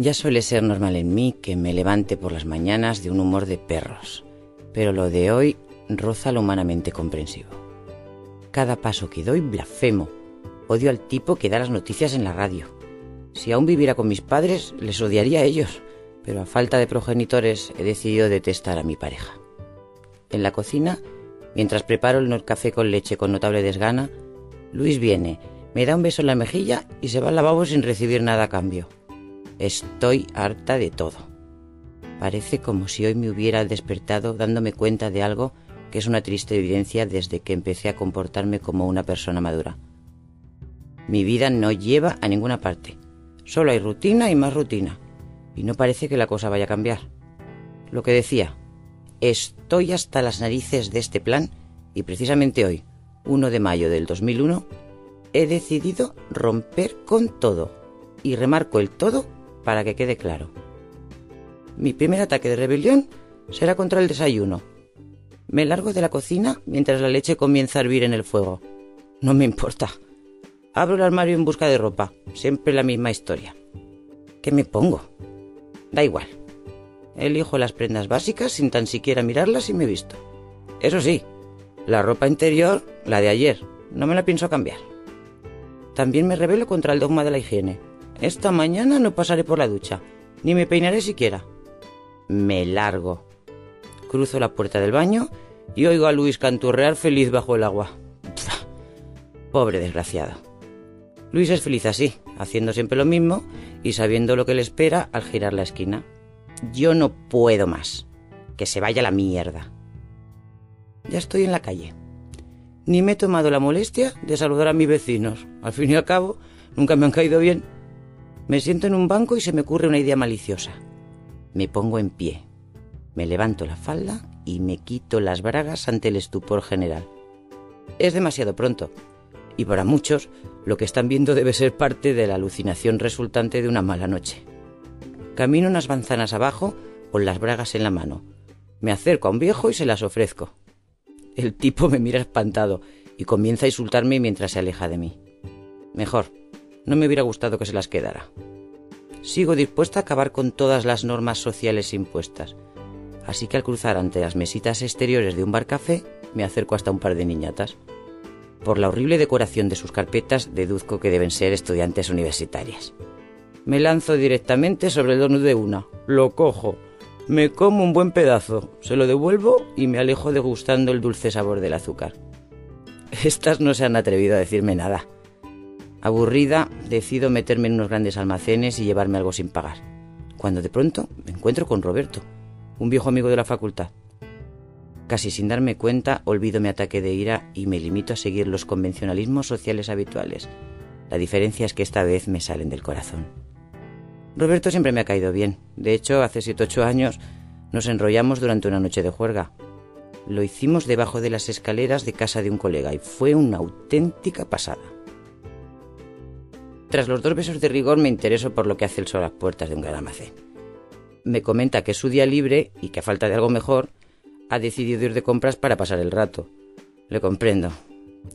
Ya suele ser normal en mí que me levante por las mañanas de un humor de perros, pero lo de hoy roza lo humanamente comprensivo. Cada paso que doy blasfemo. Odio al tipo que da las noticias en la radio. Si aún viviera con mis padres, les odiaría a ellos, pero a falta de progenitores he decidido detestar a mi pareja. En la cocina, mientras preparo el café con leche con notable desgana, Luis viene, me da un beso en la mejilla y se va al lavabo sin recibir nada a cambio. Estoy harta de todo. Parece como si hoy me hubiera despertado dándome cuenta de algo que es una triste evidencia desde que empecé a comportarme como una persona madura. Mi vida no lleva a ninguna parte. Solo hay rutina y más rutina. Y no parece que la cosa vaya a cambiar. Lo que decía, estoy hasta las narices de este plan y precisamente hoy, 1 de mayo del 2001, he decidido romper con todo. Y remarco el todo para que quede claro. Mi primer ataque de rebelión será contra el desayuno. Me largo de la cocina mientras la leche comienza a hervir en el fuego. No me importa. Abro el armario en busca de ropa. Siempre la misma historia. ¿Qué me pongo? Da igual. Elijo las prendas básicas sin tan siquiera mirarlas y me visto. Eso sí, la ropa interior, la de ayer, no me la pienso cambiar. También me rebelo contra el dogma de la higiene. Esta mañana no pasaré por la ducha, ni me peinaré siquiera. Me largo. Cruzo la puerta del baño y oigo a Luis canturrear feliz bajo el agua. Pobre desgraciado. Luis es feliz así, haciendo siempre lo mismo y sabiendo lo que le espera al girar la esquina. Yo no puedo más. Que se vaya la mierda. Ya estoy en la calle. Ni me he tomado la molestia de saludar a mis vecinos. Al fin y al cabo, nunca me han caído bien. Me siento en un banco y se me ocurre una idea maliciosa. Me pongo en pie, me levanto la falda y me quito las bragas ante el estupor general. Es demasiado pronto, y para muchos lo que están viendo debe ser parte de la alucinación resultante de una mala noche. Camino unas manzanas abajo con las bragas en la mano. Me acerco a un viejo y se las ofrezco. El tipo me mira espantado y comienza a insultarme mientras se aleja de mí. Mejor, no me hubiera gustado que se las quedara. Sigo dispuesta a acabar con todas las normas sociales impuestas. Así que al cruzar ante las mesitas exteriores de un bar café, me acerco hasta un par de niñatas. Por la horrible decoración de sus carpetas, deduzco que deben ser estudiantes universitarias. Me lanzo directamente sobre el donut de una, lo cojo, me como un buen pedazo, se lo devuelvo y me alejo degustando el dulce sabor del azúcar. Estas no se han atrevido a decirme nada. Aburrida, decido meterme en unos grandes almacenes y llevarme algo sin pagar. Cuando de pronto me encuentro con Roberto, un viejo amigo de la facultad. Casi sin darme cuenta, olvido mi ataque de ira y me limito a seguir los convencionalismos sociales habituales. La diferencia es que esta vez me salen del corazón. Roberto siempre me ha caído bien. De hecho, hace 7 ocho años nos enrollamos durante una noche de juerga. Lo hicimos debajo de las escaleras de casa de un colega y fue una auténtica pasada. Tras los dos besos de rigor me intereso por lo que hace el sol a las puertas de un gran almacén. Me comenta que es su día libre y que a falta de algo mejor, ha decidido ir de compras para pasar el rato. Le comprendo.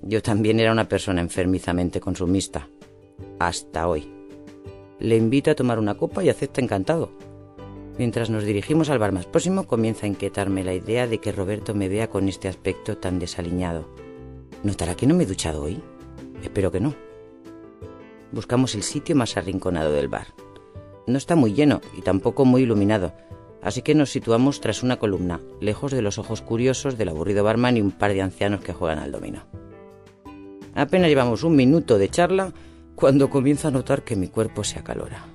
Yo también era una persona enfermizamente consumista. Hasta hoy. Le invito a tomar una copa y acepta encantado. Mientras nos dirigimos al bar más próximo, comienza a inquietarme la idea de que Roberto me vea con este aspecto tan desaliñado. ¿Notará que no me he duchado hoy? Espero que no buscamos el sitio más arrinconado del bar. No está muy lleno y tampoco muy iluminado, así que nos situamos tras una columna, lejos de los ojos curiosos del aburrido barman y un par de ancianos que juegan al dominó. Apenas llevamos un minuto de charla cuando comienzo a notar que mi cuerpo se acalora.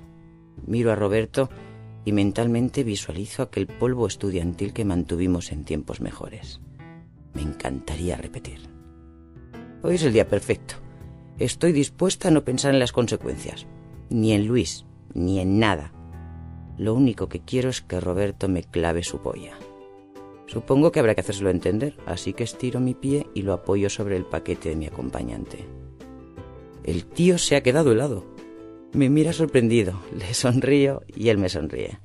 Miro a Roberto y mentalmente visualizo aquel polvo estudiantil que mantuvimos en tiempos mejores. Me encantaría repetir. Hoy es el día perfecto. Estoy dispuesta a no pensar en las consecuencias, ni en Luis, ni en nada. Lo único que quiero es que Roberto me clave su polla. Supongo que habrá que hacérselo entender, así que estiro mi pie y lo apoyo sobre el paquete de mi acompañante. El tío se ha quedado helado. Me mira sorprendido, le sonrío y él me sonríe.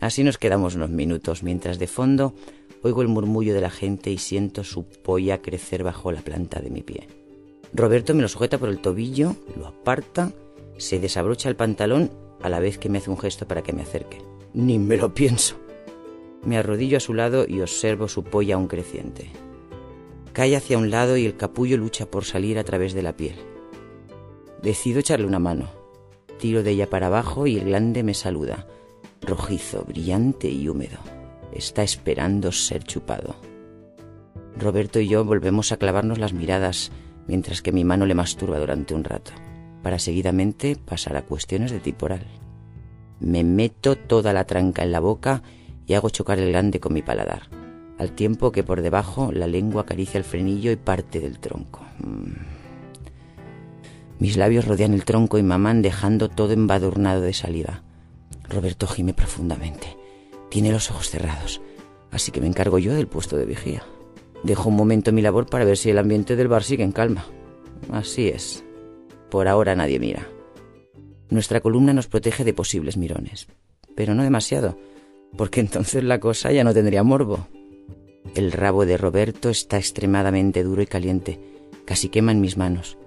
Así nos quedamos unos minutos mientras de fondo oigo el murmullo de la gente y siento su polla crecer bajo la planta de mi pie. Roberto me lo sujeta por el tobillo, lo aparta, se desabrocha el pantalón a la vez que me hace un gesto para que me acerque. Ni me lo pienso. Me arrodillo a su lado y observo su polla aún creciente. Cae hacia un lado y el capullo lucha por salir a través de la piel. Decido echarle una mano. Tiro de ella para abajo y el glande me saluda, rojizo, brillante y húmedo. Está esperando ser chupado. Roberto y yo volvemos a clavarnos las miradas mientras que mi mano le masturba durante un rato, para seguidamente pasar a cuestiones de tipo oral. Me meto toda la tranca en la boca y hago chocar el glande con mi paladar, al tiempo que por debajo la lengua acaricia el frenillo y parte del tronco. Mm. Mis labios rodean el tronco y maman dejando todo embadurnado de saliva. Roberto gime profundamente. Tiene los ojos cerrados, así que me encargo yo del puesto de vigía. Dejo un momento mi labor para ver si el ambiente del bar sigue en calma. Así es. Por ahora nadie mira. Nuestra columna nos protege de posibles mirones, pero no demasiado porque entonces la cosa ya no tendría morbo. El rabo de Roberto está extremadamente duro y caliente, casi quema en mis manos.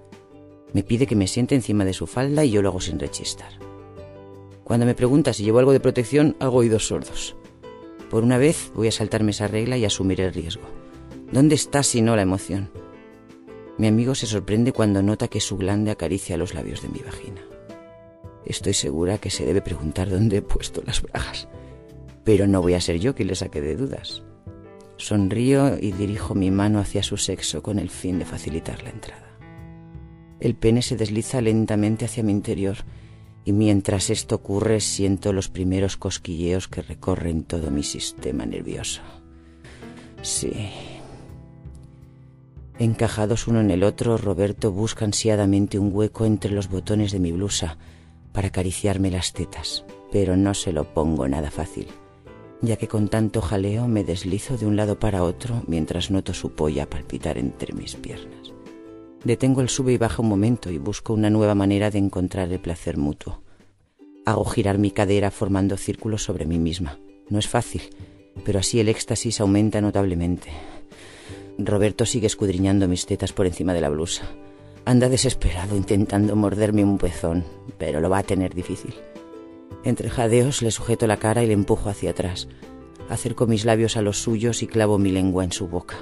Me pide que me siente encima de su falda y yo lo hago sin rechistar. Cuando me pregunta si llevo algo de protección, hago oídos sordos. Por una vez voy a saltarme esa regla y asumir el riesgo. ¿Dónde está si no la emoción? Mi amigo se sorprende cuando nota que su glande acaricia los labios de mi vagina. Estoy segura que se debe preguntar dónde he puesto las bragas pero no voy a ser yo quien le saque de dudas. Sonrío y dirijo mi mano hacia su sexo con el fin de facilitar la entrada. El pene se desliza lentamente hacia mi interior y mientras esto ocurre siento los primeros cosquilleos que recorren todo mi sistema nervioso. Sí. Encajados uno en el otro, Roberto busca ansiadamente un hueco entre los botones de mi blusa para acariciarme las tetas, pero no se lo pongo nada fácil ya que con tanto jaleo me deslizo de un lado para otro mientras noto su polla palpitar entre mis piernas. Detengo el sube y baja un momento y busco una nueva manera de encontrar el placer mutuo. Hago girar mi cadera formando círculos sobre mí misma. No es fácil, pero así el éxtasis aumenta notablemente. Roberto sigue escudriñando mis tetas por encima de la blusa. Anda desesperado intentando morderme un pezón, pero lo va a tener difícil. Entre jadeos le sujeto la cara y le empujo hacia atrás. Acerco mis labios a los suyos y clavo mi lengua en su boca.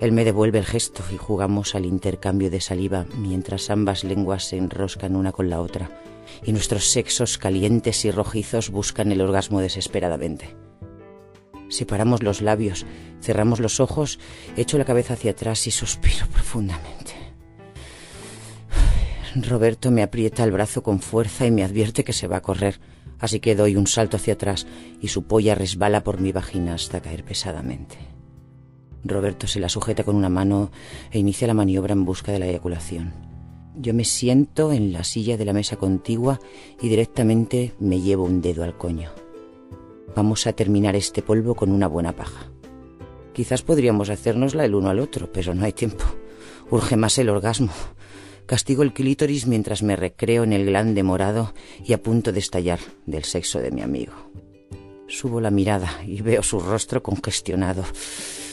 Él me devuelve el gesto y jugamos al intercambio de saliva mientras ambas lenguas se enroscan una con la otra y nuestros sexos calientes y rojizos buscan el orgasmo desesperadamente. Separamos los labios, cerramos los ojos, echo la cabeza hacia atrás y suspiro profundamente. Roberto me aprieta el brazo con fuerza y me advierte que se va a correr, así que doy un salto hacia atrás y su polla resbala por mi vagina hasta caer pesadamente. Roberto se la sujeta con una mano e inicia la maniobra en busca de la eyaculación. Yo me siento en la silla de la mesa contigua y directamente me llevo un dedo al coño. Vamos a terminar este polvo con una buena paja. Quizás podríamos hacérnosla el uno al otro, pero no hay tiempo. Urge más el orgasmo. Castigo el clítoris mientras me recreo en el glande morado y a punto de estallar del sexo de mi amigo. Subo la mirada y veo su rostro congestionado,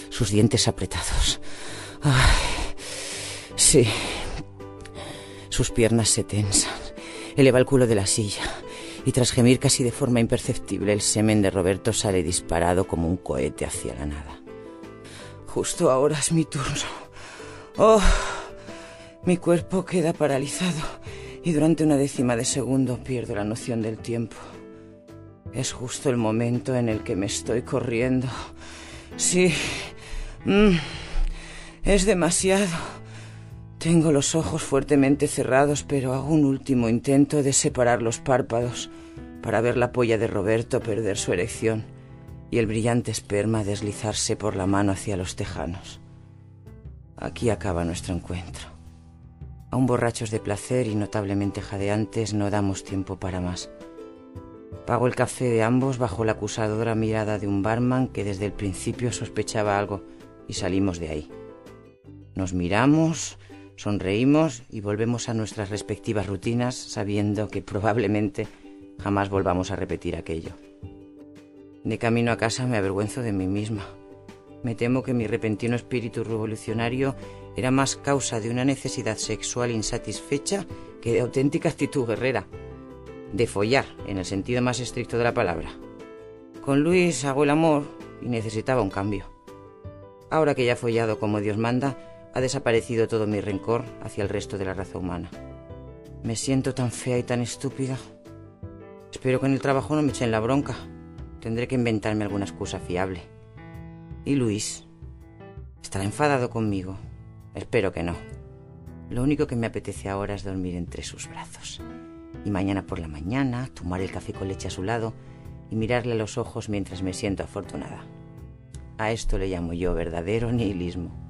sus dientes apretados. Ay, sí. Sus piernas se tensan. Eleva el culo de la silla y tras gemir casi de forma imperceptible, el semen de Roberto sale disparado como un cohete hacia la nada. Justo ahora es mi turno. Oh. Mi cuerpo queda paralizado y durante una décima de segundo pierdo la noción del tiempo. Es justo el momento en el que me estoy corriendo. Sí. Mm, es demasiado. Tengo los ojos fuertemente cerrados, pero hago un último intento de separar los párpados. para ver la polla de Roberto perder su erección y el brillante esperma deslizarse por la mano hacia los tejanos. Aquí acaba nuestro encuentro. Aún borrachos de placer y notablemente jadeantes, no damos tiempo para más. Pago el café de ambos bajo la acusadora mirada de un barman que desde el principio sospechaba algo y salimos de ahí. Nos miramos, sonreímos y volvemos a nuestras respectivas rutinas sabiendo que probablemente jamás volvamos a repetir aquello. De camino a casa me avergüenzo de mí misma. Me temo que mi repentino espíritu revolucionario era más causa de una necesidad sexual insatisfecha que de auténtica actitud guerrera. De follar, en el sentido más estricto de la palabra. Con Luis hago el amor y necesitaba un cambio. Ahora que ya he follado como Dios manda, ha desaparecido todo mi rencor hacia el resto de la raza humana. Me siento tan fea y tan estúpida. Espero que en el trabajo no me echen la bronca. Tendré que inventarme alguna excusa fiable. ¿Y Luis? ¿Estará enfadado conmigo? Espero que no. Lo único que me apetece ahora es dormir entre sus brazos. Y mañana por la mañana tomar el café con leche a su lado y mirarle a los ojos mientras me siento afortunada. A esto le llamo yo verdadero nihilismo.